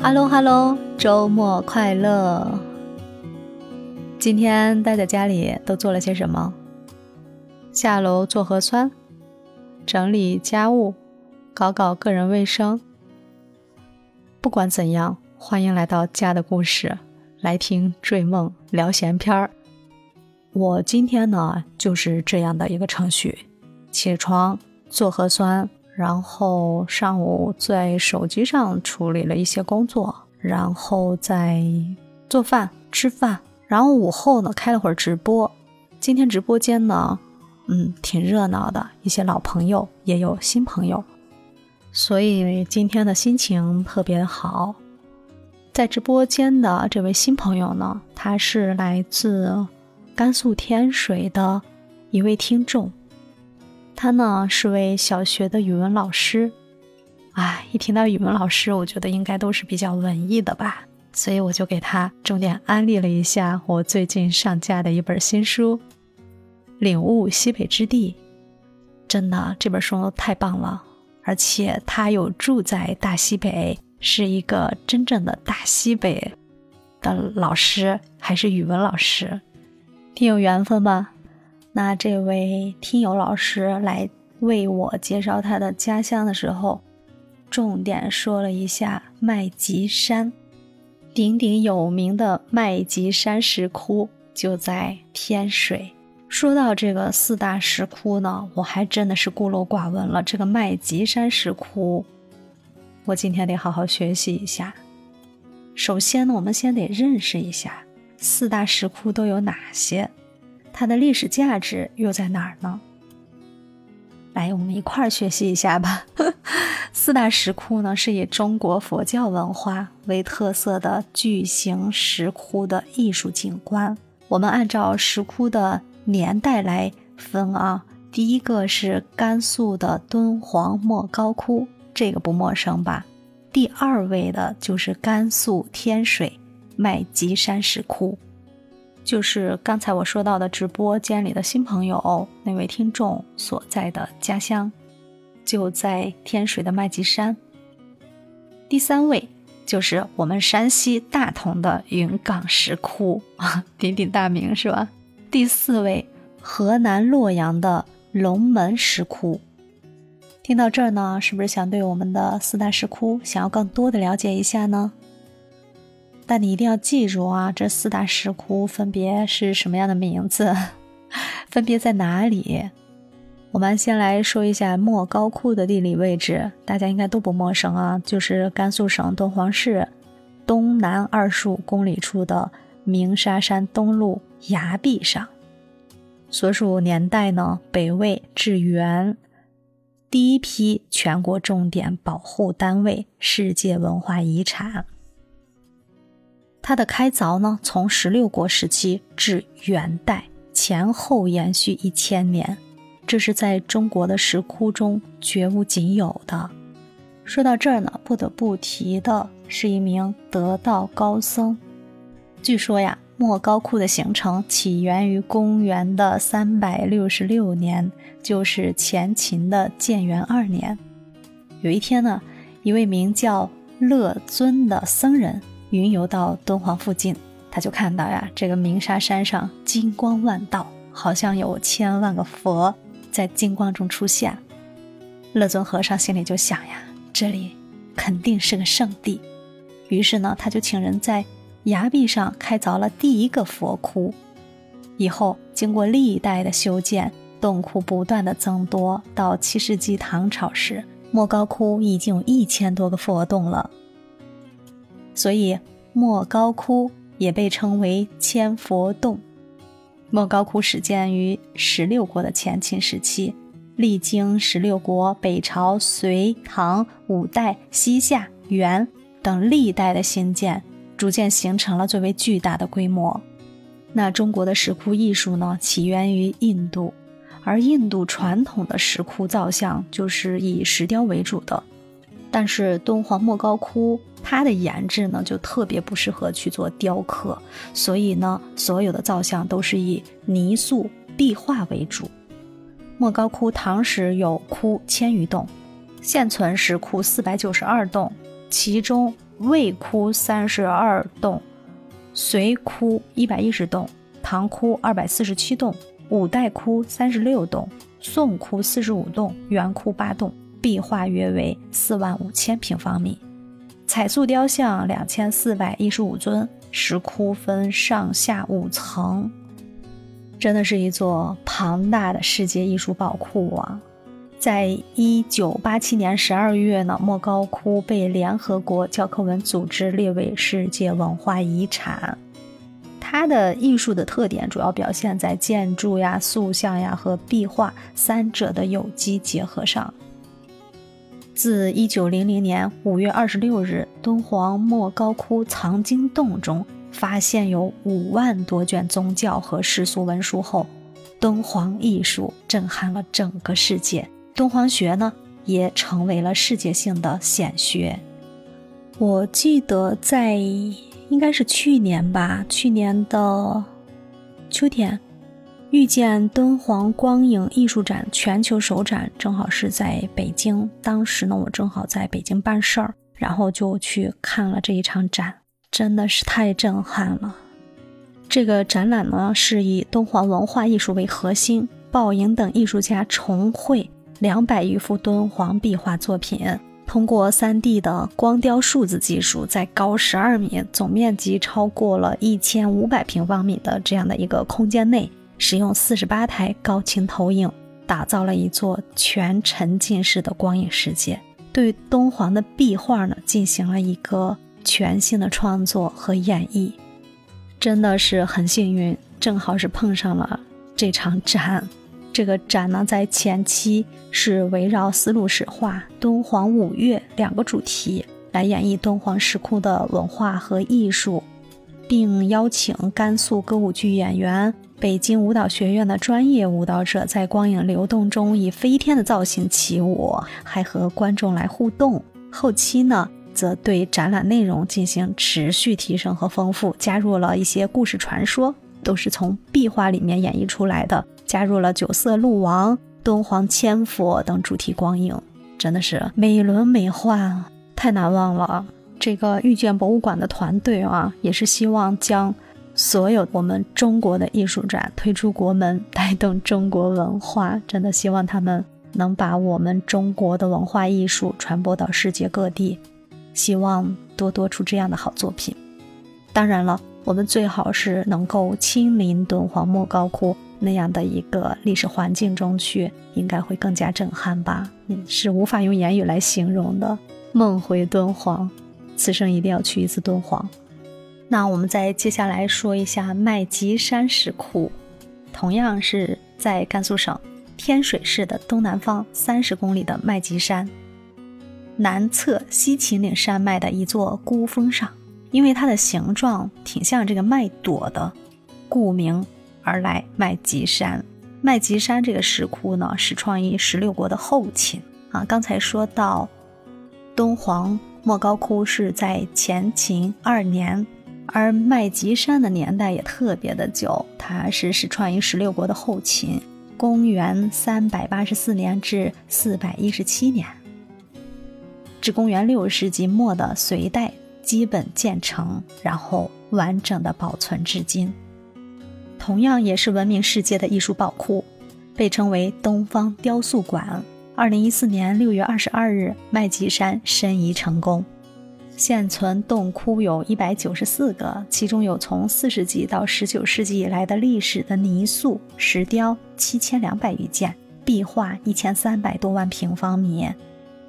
Hello Hello，周末快乐！今天待在家里都做了些什么？下楼做核酸，整理家务，搞搞个人卫生。不管怎样，欢迎来到家的故事，来听追梦聊闲篇儿。我今天呢就是这样的一个程序：起床做核酸，然后上午在手机上处理了一些工作，然后再做饭、吃饭，然后午后呢开了会儿直播。今天直播间呢，嗯，挺热闹的，一些老朋友也有新朋友，所以今天的心情特别好。在直播间的这位新朋友呢，他是来自甘肃天水的一位听众。他呢是位小学的语文老师，哎，一听到语文老师，我觉得应该都是比较文艺的吧，所以我就给他重点安利了一下我最近上架的一本新书《领悟西北之地》。真的，这本书太棒了，而且他有住在大西北，是一个真正的大西北的老师，还是语文老师，挺有缘分吧。那这位听友老师来为我介绍他的家乡的时候，重点说了一下麦积山，鼎鼎有名的麦积山石窟就在天水。说到这个四大石窟呢，我还真的是孤陋寡闻了。这个麦积山石窟，我今天得好好学习一下。首先呢，我们先得认识一下四大石窟都有哪些。它的历史价值又在哪儿呢？来，我们一块儿学习一下吧。四大石窟呢，是以中国佛教文化为特色的巨型石窟的艺术景观。我们按照石窟的年代来分啊，第一个是甘肃的敦煌莫高窟，这个不陌生吧？第二位的就是甘肃天水麦积山石窟。就是刚才我说到的直播间里的新朋友那位听众所在的家乡，就在天水的麦积山。第三位就是我们山西大同的云冈石窟啊，鼎鼎大名是吧？第四位，河南洛阳的龙门石窟。听到这儿呢，是不是想对我们的四大石窟想要更多的了解一下呢？但你一定要记住啊，这四大石窟分别是什么样的名字，分别在哪里？我们先来说一下莫高窟的地理位置，大家应该都不陌生啊，就是甘肃省敦煌市东南二十五公里处的鸣沙山东麓崖壁上。所属年代呢，北魏至元，第一批全国重点保护单位，世界文化遗产。它的开凿呢，从十六国时期至元代前后延续一千年，这是在中国的石窟中绝无仅有的。说到这儿呢，不得不提的是一名得道高僧。据说呀，莫高窟的形成起源于公元的三百六十六年，就是前秦的建元二年。有一天呢，一位名叫乐尊的僧人。云游到敦煌附近，他就看到呀，这个鸣沙山上金光万道，好像有千万个佛在金光中出现。乐尊和尚心里就想呀，这里肯定是个圣地。于是呢，他就请人在崖壁上开凿了第一个佛窟。以后经过历代的修建，洞窟不断的增多，到七世纪唐朝时，莫高窟已经有一千多个佛洞了。所以，莫高窟也被称为千佛洞。莫高窟始建于十六国的前秦时期，历经十六国、北朝、隋、唐、五代、西夏、元等历代的兴建，逐渐形成了最为巨大的规模。那中国的石窟艺术呢，起源于印度，而印度传统的石窟造像就是以石雕为主的。但是敦煌莫高窟它的颜质呢，就特别不适合去做雕刻，所以呢，所有的造像都是以泥塑壁画为主。莫高窟唐时有窟千余栋，现存石窟四百九十二栋，其中魏窟三十二栋，隋窟一百一十栋，唐窟二百四十七栋，五代窟三十六栋，宋窟四十五栋，元窟八栋，壁画约为四万五千平方米，彩塑雕像两千四百一十五尊，石窟分上下五层，真的是一座庞大的世界艺术宝库啊！在一九八七年十二月呢，莫高窟被联合国教科文组织列为世界文化遗产。它的艺术的特点主要表现在建筑呀、塑像呀和壁画三者的有机结合上。自一九零零年五月二十六日，敦煌莫高窟藏经洞中发现有五万多卷宗教和世俗文书后，敦煌艺术震撼了整个世界。敦煌学呢，也成为了世界性的显学。我记得在应该是去年吧，去年的秋天，遇见敦煌光影艺术展全球首展，正好是在北京。当时呢，我正好在北京办事儿，然后就去看了这一场展，真的是太震撼了。这个展览呢，是以敦煌文化艺术为核心，鲍莹等艺术家重绘。两百余幅敦煌壁画作品，通过 3D 的光雕数字技术，在高十二米、总面积超过了一千五百平方米的这样的一个空间内，使用四十八台高清投影，打造了一座全沉浸式的光影世界，对敦煌的壁画呢进行了一个全新的创作和演绎，真的是很幸运，正好是碰上了这场展。这个展呢，在前期是围绕丝路史画、敦煌五岳两个主题来演绎敦煌石窟的文化和艺术，并邀请甘肃歌舞剧演员、北京舞蹈学院的专业舞蹈者在光影流动中以飞天的造型起舞，还和观众来互动。后期呢，则对展览内容进行持续提升和丰富，加入了一些故事传说，都是从壁画里面演绎出来的。加入了九色鹿王、敦煌千佛等主题光影，真的是美轮美奂，太难忘了。这个遇见博物馆的团队啊，也是希望将所有我们中国的艺术展推出国门，带动中国文化。真的希望他们能把我们中国的文化艺术传播到世界各地，希望多多出这样的好作品。当然了，我们最好是能够亲临敦煌莫高窟。那样的一个历史环境中去，应该会更加震撼吧？嗯是无法用言语来形容的。梦回敦煌，此生一定要去一次敦煌。那我们再接下来说一下麦积山石窟，同样是在甘肃省天水市的东南方三十公里的麦积山，南侧西秦岭山脉的一座孤峰上，因为它的形状挺像这个麦朵的，故名。而来麦积山，麦积山这个石窟呢，始创于十六国的后秦啊。刚才说到敦煌莫高窟是在前秦二年，而麦积山的年代也特别的久，它是始创于十六国的后秦，公元三百八十四年至四百一十七年，至公元六世纪末的隋代基本建成，然后完整的保存至今。同样也是闻名世界的艺术宝库，被称为东方雕塑馆。二零一四年六月二十二日，麦积山申遗成功。现存洞窟有一百九十四个，其中有从四世纪到十九世纪以来的历史的泥塑、石雕七千两百余件，壁画一千三百多万平方米。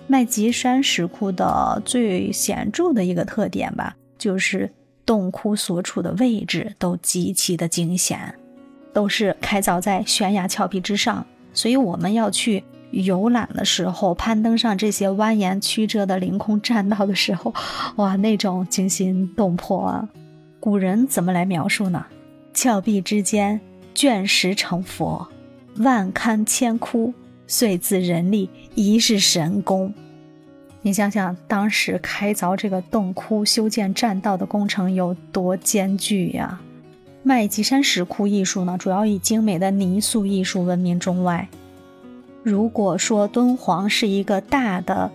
麦积山石窟的最显著的一个特点吧，就是。洞窟所处的位置都极其的惊险，都是开凿在悬崖峭壁之上，所以我们要去游览的时候，攀登上这些蜿蜒曲折的凌空栈道的时候，哇，那种惊心动魄啊！古人怎么来描述呢？峭壁之间，卷石成佛，万龛千窟，遂自人力，疑是神功。你想想，当时开凿这个洞窟、修建栈道的工程有多艰巨呀！麦积山石窟艺术呢，主要以精美的泥塑艺术闻名中外。如果说敦煌是一个大的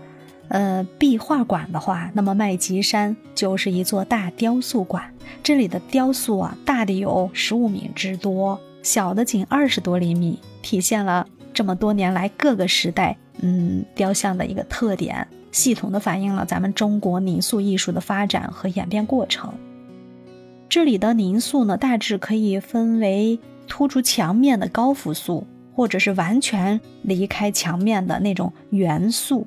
呃，壁画馆的话，那么麦积山就是一座大雕塑馆。这里的雕塑啊，大的有十五米之多，小的仅二十多厘米，体现了这么多年来各个时代嗯雕像的一个特点，系统的反映了咱们中国泥塑艺术的发展和演变过程。这里的泥塑呢，大致可以分为突出墙面的高幅塑，或者是完全离开墙面的那种元素。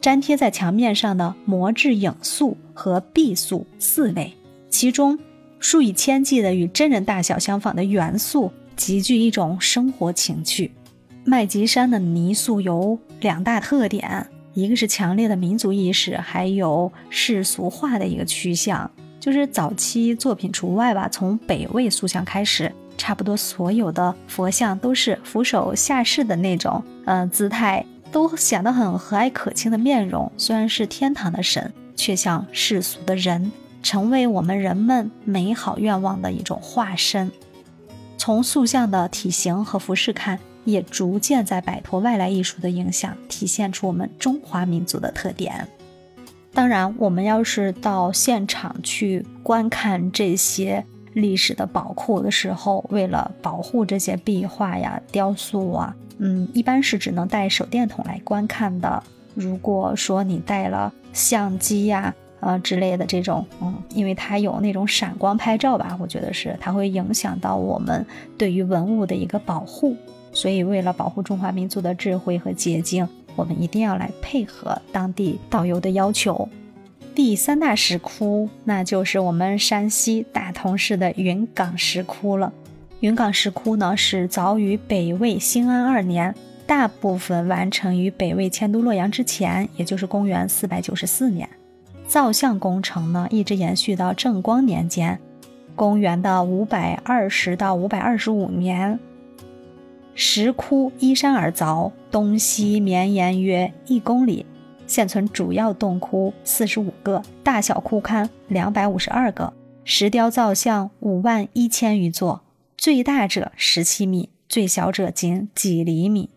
粘贴在墙面上的模制影塑和壁塑四类，其中数以千计的与真人大小相仿的元素，极具一种生活情趣。麦积山的泥塑有两大特点，一个是强烈的民族意识，还有世俗化的一个趋向。就是早期作品除外吧，从北魏塑像开始，差不多所有的佛像都是俯首下视的那种，嗯，姿态。都显得很和蔼可亲的面容，虽然是天堂的神，却像世俗的人，成为我们人们美好愿望的一种化身。从塑像的体型和服饰看，也逐渐在摆脱外来艺术的影响，体现出我们中华民族的特点。当然，我们要是到现场去观看这些历史的宝库的时候，为了保护这些壁画呀、雕塑啊。嗯，一般是只能带手电筒来观看的。如果说你带了相机呀，呃之类的这种，嗯，因为它有那种闪光拍照吧，我觉得是它会影响到我们对于文物的一个保护。所以，为了保护中华民族的智慧和结晶，我们一定要来配合当地导游的要求。第三大石窟，那就是我们山西大同市的云冈石窟了。云冈石窟呢，是早于北魏兴安二年，大部分完成于北魏迁都洛阳之前，也就是公元四百九十四年。造像工程呢，一直延续到正光年间，公元的五百二十到五百二十五年。石窟依山而凿，东西绵延约一公里，现存主要洞窟四十五个，大小窟龛两百五十二个，石雕造像五万一千余座。最大者十七米，最小者仅几厘米。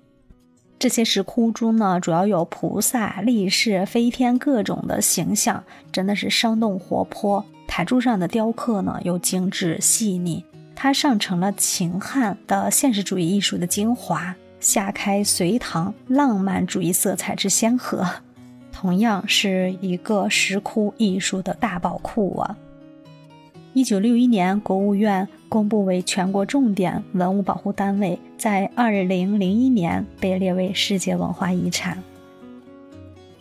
这些石窟中呢，主要有菩萨、力士、飞天各种的形象，真的是生动活泼。台柱上的雕刻呢，又精致细腻，它上承了秦汉的现实主义艺术的精华，下开隋唐浪漫主义色彩之先河。同样是一个石窟艺术的大宝库啊。一九六一年，国务院公布为全国重点文物保护单位，在二零零一年被列为世界文化遗产。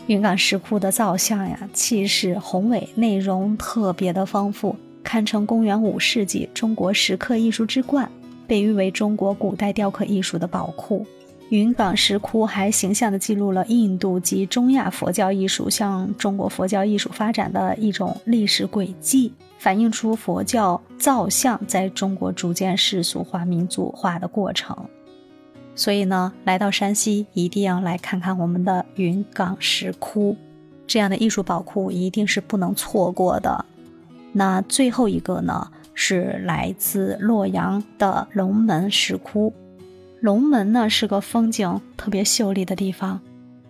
云冈石窟的造像呀，气势宏伟，内容特别的丰富，堪称公元五世纪中国石刻艺术之冠，被誉为中国古代雕刻艺术的宝库。云冈石窟还形象地记录了印度及中亚佛教艺术向中国佛教艺术发展的一种历史轨迹。反映出佛教造像在中国逐渐世俗化、民族化的过程。所以呢，来到山西一定要来看看我们的云冈石窟，这样的艺术宝库一定是不能错过的。那最后一个呢，是来自洛阳的龙门石窟。龙门呢是个风景特别秀丽的地方。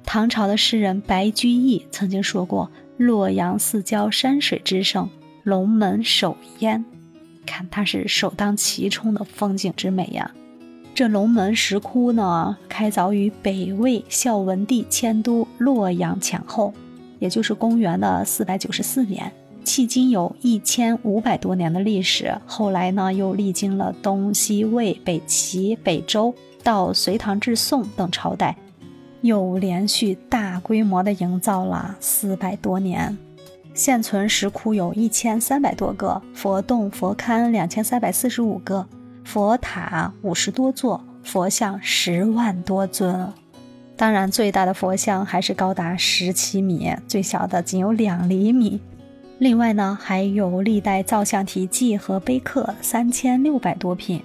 唐朝的诗人白居易曾经说过：“洛阳四郊山水之胜。”龙门首焉，看它是首当其冲的风景之美呀。这龙门石窟呢，开凿于北魏孝文帝迁都洛阳前后，也就是公元的四百九十四年，迄今有一千五百多年的历史。后来呢，又历经了东西魏、北齐、北周，到隋唐至宋等朝代，又连续大规模的营造了四百多年。现存石窟有一千三百多个，佛洞、佛龛两千三百四十五个，佛塔五十多座，佛像十万多尊。当然，最大的佛像还是高达十七米，最小的仅有两厘米。另外呢，还有历代造像题记和碑刻三千六百多品，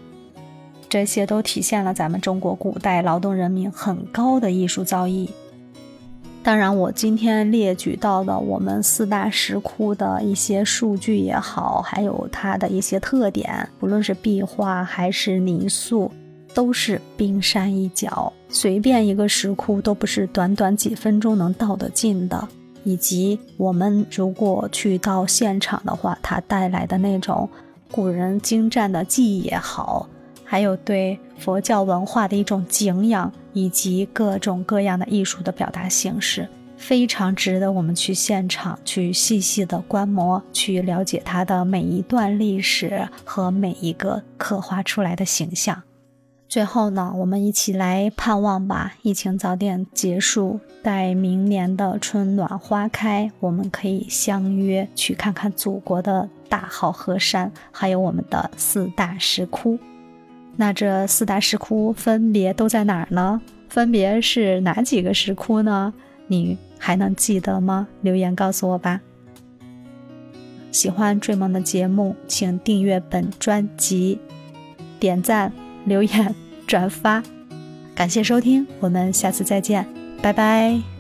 这些都体现了咱们中国古代劳动人民很高的艺术造诣。当然，我今天列举到的我们四大石窟的一些数据也好，还有它的一些特点，不论是壁画还是泥塑，都是冰山一角，随便一个石窟都不是短短几分钟能到得近的。以及我们如果去到现场的话，它带来的那种古人精湛的技艺也好，还有对佛教文化的一种敬仰，以及各种各样的艺术的表达形式。非常值得我们去现场去细细的观摩，去了解它的每一段历史和每一个刻画出来的形象。最后呢，我们一起来盼望吧，疫情早点结束，待明年的春暖花开，我们可以相约去看看祖国的大好河山，还有我们的四大石窟。那这四大石窟分别都在哪儿呢？分别是哪几个石窟呢？你？还能记得吗？留言告诉我吧。喜欢追梦的节目，请订阅本专辑，点赞、留言、转发，感谢收听，我们下次再见，拜拜。